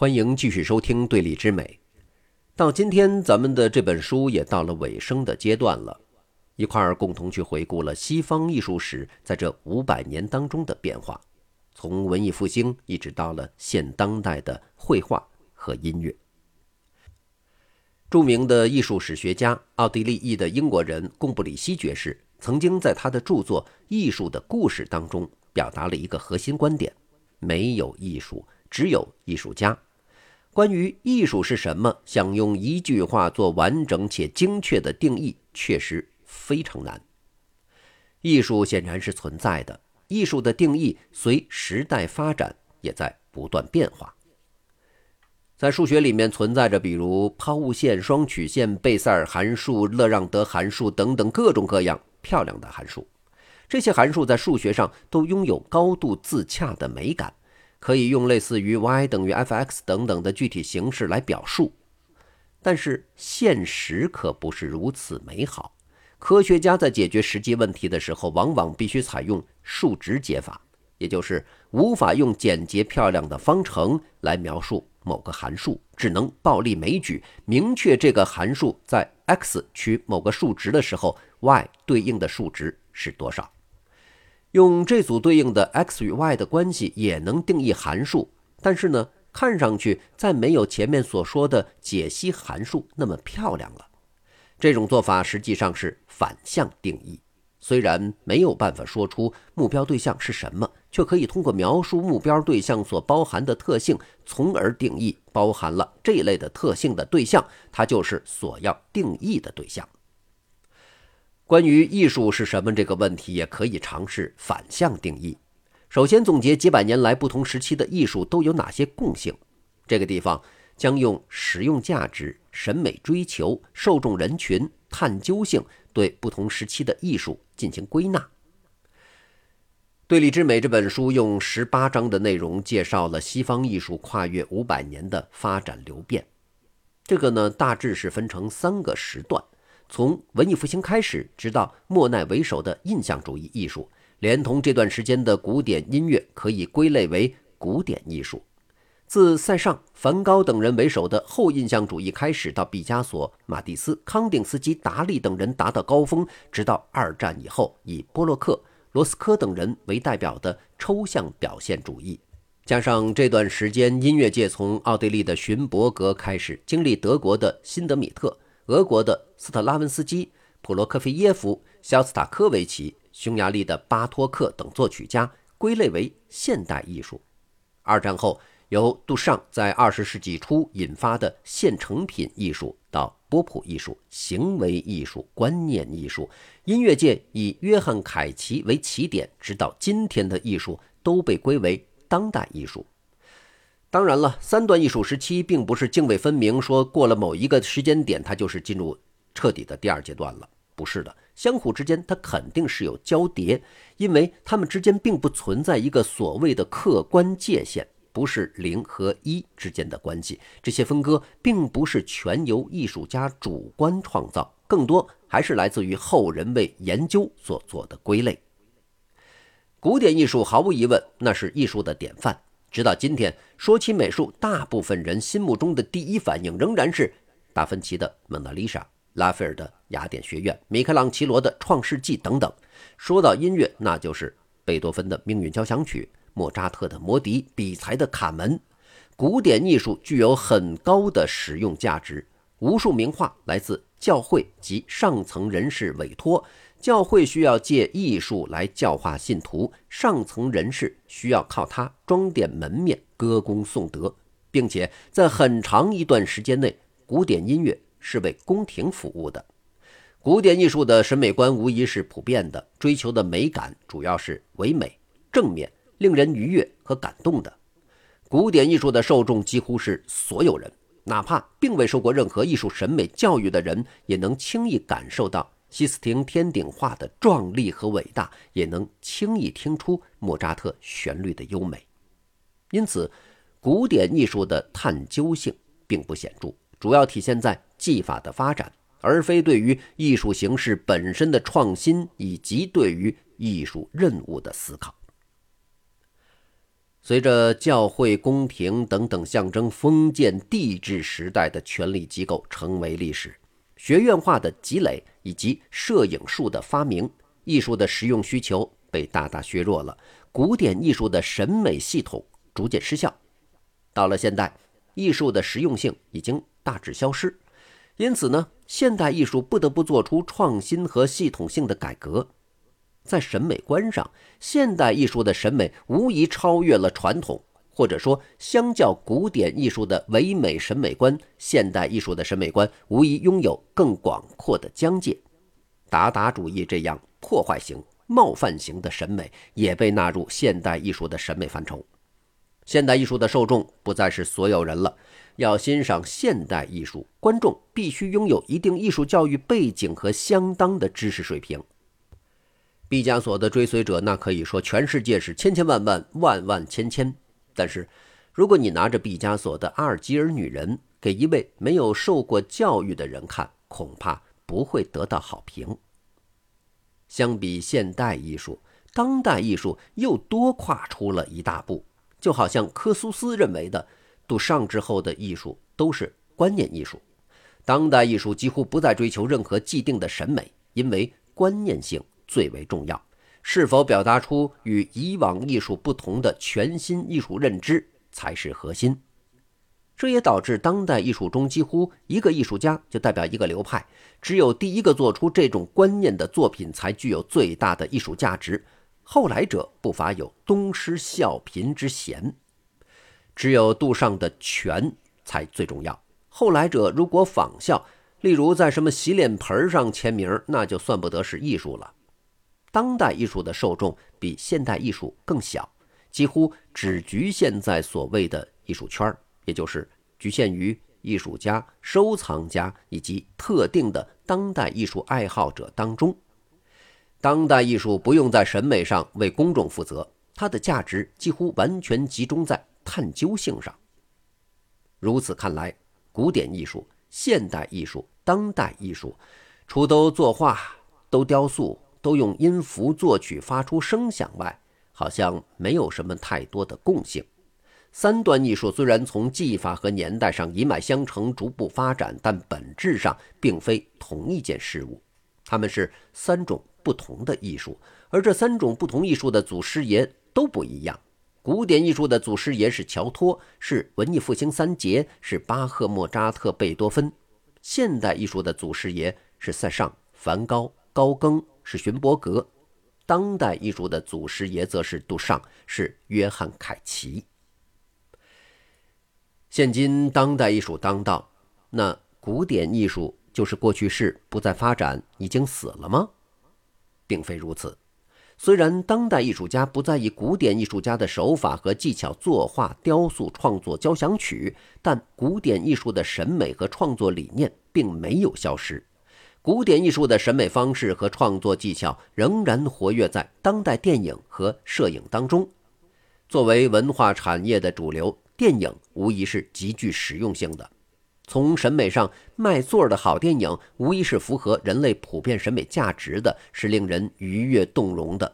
欢迎继续收听《对立之美》。到今天，咱们的这本书也到了尾声的阶段了，一块儿共同去回顾了西方艺术史在这五百年当中的变化，从文艺复兴一直到了现当代的绘画和音乐。著名的艺术史学家、奥地利裔的英国人贡布里希爵士曾经在他的著作《艺术的故事》当中表达了一个核心观点：没有艺术，只有艺术家。关于艺术是什么，想用一句话做完整且精确的定义，确实非常难。艺术显然是存在的，艺术的定义随时代发展也在不断变化。在数学里面存在着，比如抛物线、双曲线、贝塞尔函数、勒让德函数等等各种各样漂亮的函数。这些函数在数学上都拥有高度自洽的美感。可以用类似于 y 等于 f(x) 等等的具体形式来表述，但是现实可不是如此美好。科学家在解决实际问题的时候，往往必须采用数值解法，也就是无法用简洁漂亮的方程来描述某个函数，只能暴力枚举，明确这个函数在 x 取某个数值的时候，y 对应的数值是多少。用这组对应的 x 与 y 的关系也能定义函数，但是呢，看上去再没有前面所说的解析函数那么漂亮了。这种做法实际上是反向定义，虽然没有办法说出目标对象是什么，却可以通过描述目标对象所包含的特性，从而定义包含了这一类的特性的对象，它就是所要定义的对象。关于艺术是什么这个问题，也可以尝试反向定义。首先，总结几百年来不同时期的艺术都有哪些共性。这个地方将用实用价值、审美追求、受众人群、探究性对不同时期的艺术进行归纳。《对立之美》这本书用十八章的内容介绍了西方艺术跨越五百年的发展流变。这个呢，大致是分成三个时段。从文艺复兴开始，直到莫奈为首的印象主义艺术，连同这段时间的古典音乐，可以归类为古典艺术。自塞尚、梵高等人为首的后印象主义开始，到毕加索、马蒂斯、康定斯基、达利等人达到高峰，直到二战以后，以波洛克、罗斯科等人为代表的抽象表现主义，加上这段时间音乐界从奥地利的勋伯格开始，经历德国的辛德米特。俄国的斯特拉文斯基、普罗科菲耶夫、肖斯塔科维奇、匈牙利的巴托克等作曲家归类为现代艺术。二战后，由杜尚在二十世纪初引发的现成品艺术，到波普艺术、行为艺术、观念艺术，音乐界以约翰凯奇为起点，直到今天的艺术都被归为当代艺术。当然了，三段艺术时期并不是泾渭分明，说过了某一个时间点，它就是进入彻底的第二阶段了。不是的，相互之间它肯定是有交叠，因为它们之间并不存在一个所谓的客观界限，不是零和一之间的关系。这些分割并不是全由艺术家主观创造，更多还是来自于后人为研究所做的归类。古典艺术毫无疑问，那是艺术的典范。直到今天，说起美术，大部分人心目中的第一反应仍然是达芬奇的《蒙娜丽莎》、拉斐尔的雅典学院、米开朗基罗的《创世纪》等等。说到音乐，那就是贝多芬的《命运交响曲》、莫扎特的《魔笛》、比才的《卡门》。古典艺术具有很高的使用价值，无数名画来自教会及上层人士委托。教会需要借艺术来教化信徒，上层人士需要靠它装点门面、歌功颂德，并且在很长一段时间内，古典音乐是为宫廷服务的。古典艺术的审美观无疑是普遍的，追求的美感主要是唯美、正面、令人愉悦和感动的。古典艺术的受众几乎是所有人，哪怕并未受过任何艺术审美教育的人，也能轻易感受到。西斯廷天顶画的壮丽和伟大，也能轻易听出莫扎特旋律的优美。因此，古典艺术的探究性并不显著，主要体现在技法的发展，而非对于艺术形式本身的创新以及对于艺术任务的思考。随着教会、宫廷等等象征封建帝制时代的权力机构成为历史，学院化的积累以及摄影术的发明，艺术的实用需求被大大削弱了，古典艺术的审美系统逐渐失效。到了现代，艺术的实用性已经大致消失，因此呢，现代艺术不得不做出创新和系统性的改革。在审美观上，现代艺术的审美无疑超越了传统，或者说，相较古典艺术的唯美审美观，现代艺术的审美观无疑拥有更广阔的疆界。达达主义这样破坏型、冒犯型的审美也被纳入现代艺术的审美范畴。现代艺术的受众不再是所有人了，要欣赏现代艺术，观众必须拥有一定艺术教育背景和相当的知识水平。毕加索的追随者，那可以说全世界是千千万万万万千千。但是，如果你拿着毕加索的《阿尔及尔女人》给一位没有受过教育的人看，恐怕不会得到好评。相比现代艺术，当代艺术又多跨出了一大步。就好像科苏斯认为的，杜尚之后的艺术都是观念艺术，当代艺术几乎不再追求任何既定的审美，因为观念性。最为重要，是否表达出与以往艺术不同的全新艺术认知才是核心。这也导致当代艺术中几乎一个艺术家就代表一个流派，只有第一个做出这种观念的作品才具有最大的艺术价值，后来者不乏有东施效颦之嫌。只有杜尚的全才最重要，后来者如果仿效，例如在什么洗脸盆上签名，那就算不得是艺术了。当代艺术的受众比现代艺术更小，几乎只局限在所谓的艺术圈也就是局限于艺术家、收藏家以及特定的当代艺术爱好者当中。当代艺术不用在审美上为公众负责，它的价值几乎完全集中在探究性上。如此看来，古典艺术、现代艺术、当代艺术，除都作画、都雕塑。都用音符作曲发出声响外，好像没有什么太多的共性。三段艺术虽然从技法和年代上一脉相承，逐步发展，但本质上并非同一件事物。它们是三种不同的艺术，而这三种不同艺术的祖师爷都不一样。古典艺术的祖师爷是乔托，是文艺复兴三杰，是巴赫、莫扎特、贝多芬；现代艺术的祖师爷是塞尚、梵高、高更。是勋伯格，当代艺术的祖师爷则是杜尚，是约翰凯奇。现今当代艺术当道，那古典艺术就是过去式，不再发展，已经死了吗？并非如此。虽然当代艺术家不再以古典艺术家的手法和技巧作画、雕塑、创作交响曲，但古典艺术的审美和创作理念并没有消失。古典艺术的审美方式和创作技巧仍然活跃在当代电影和摄影当中。作为文化产业的主流，电影无疑是极具实用性的。从审美上，卖座的好电影无疑是符合人类普遍审美价值的，是令人愉悦动容的。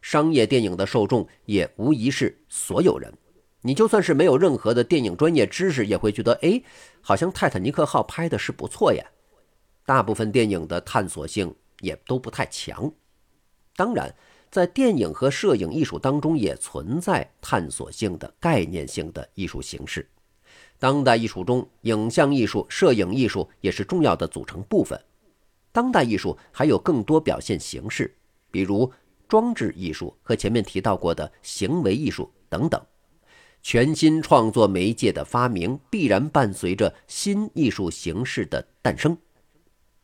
商业电影的受众也无疑是所有人。你就算是没有任何的电影专业知识，也会觉得，哎，好像泰坦尼克号拍的是不错呀。大部分电影的探索性也都不太强，当然，在电影和摄影艺术当中也存在探索性的概念性的艺术形式。当代艺术中，影像艺术、摄影艺术也是重要的组成部分。当代艺术还有更多表现形式，比如装置艺术和前面提到过的行为艺术等等。全新创作媒介的发明，必然伴随着新艺术形式的诞生。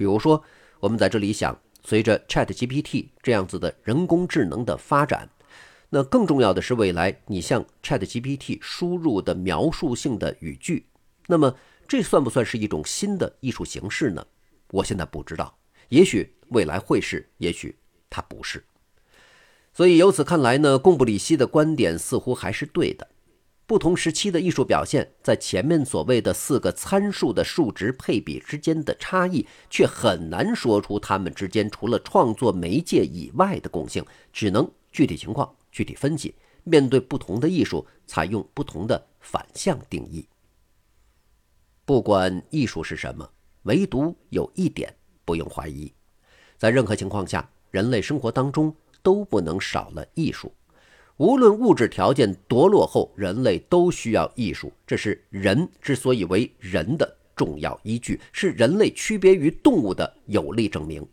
比如说，我们在这里想，随着 Chat GPT 这样子的人工智能的发展，那更重要的是未来你向 Chat GPT 输入的描述性的语句，那么这算不算是一种新的艺术形式呢？我现在不知道，也许未来会是，也许它不是。所以由此看来呢，贡布里希的观点似乎还是对的。不同时期的艺术表现，在前面所谓的四个参数的数值配比之间的差异，却很难说出它们之间除了创作媒介以外的共性，只能具体情况具体分析。面对不同的艺术，采用不同的反向定义。不管艺术是什么，唯独有一点不用怀疑：在任何情况下，人类生活当中都不能少了艺术。无论物质条件多落后，人类都需要艺术。这是人之所以为人的重要依据，是人类区别于动物的有力证明。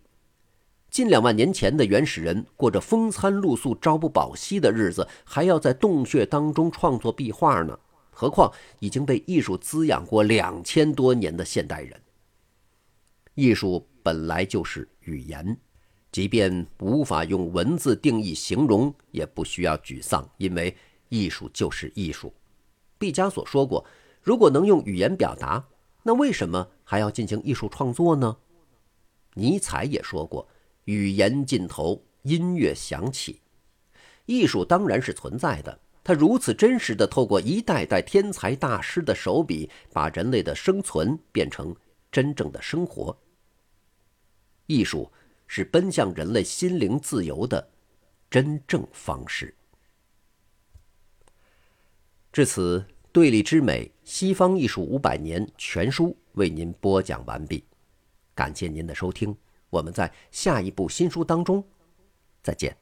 近两万年前的原始人过着风餐露宿、朝不保夕的日子，还要在洞穴当中创作壁画呢。何况已经被艺术滋养过两千多年的现代人。艺术本来就是语言，即便无法用文字定义形容，也不需要沮丧，因为艺术就是艺术。毕加索说过：“如果能用语言表达，那为什么还要进行艺术创作呢？”尼采也说过。语言尽头，音乐响起。艺术当然是存在的，它如此真实的透过一代代天才大师的手笔，把人类的生存变成真正的生活。艺术是奔向人类心灵自由的真正方式。至此，《对立之美：西方艺术五百年》全书为您播讲完毕，感谢您的收听。我们在下一部新书当中再见。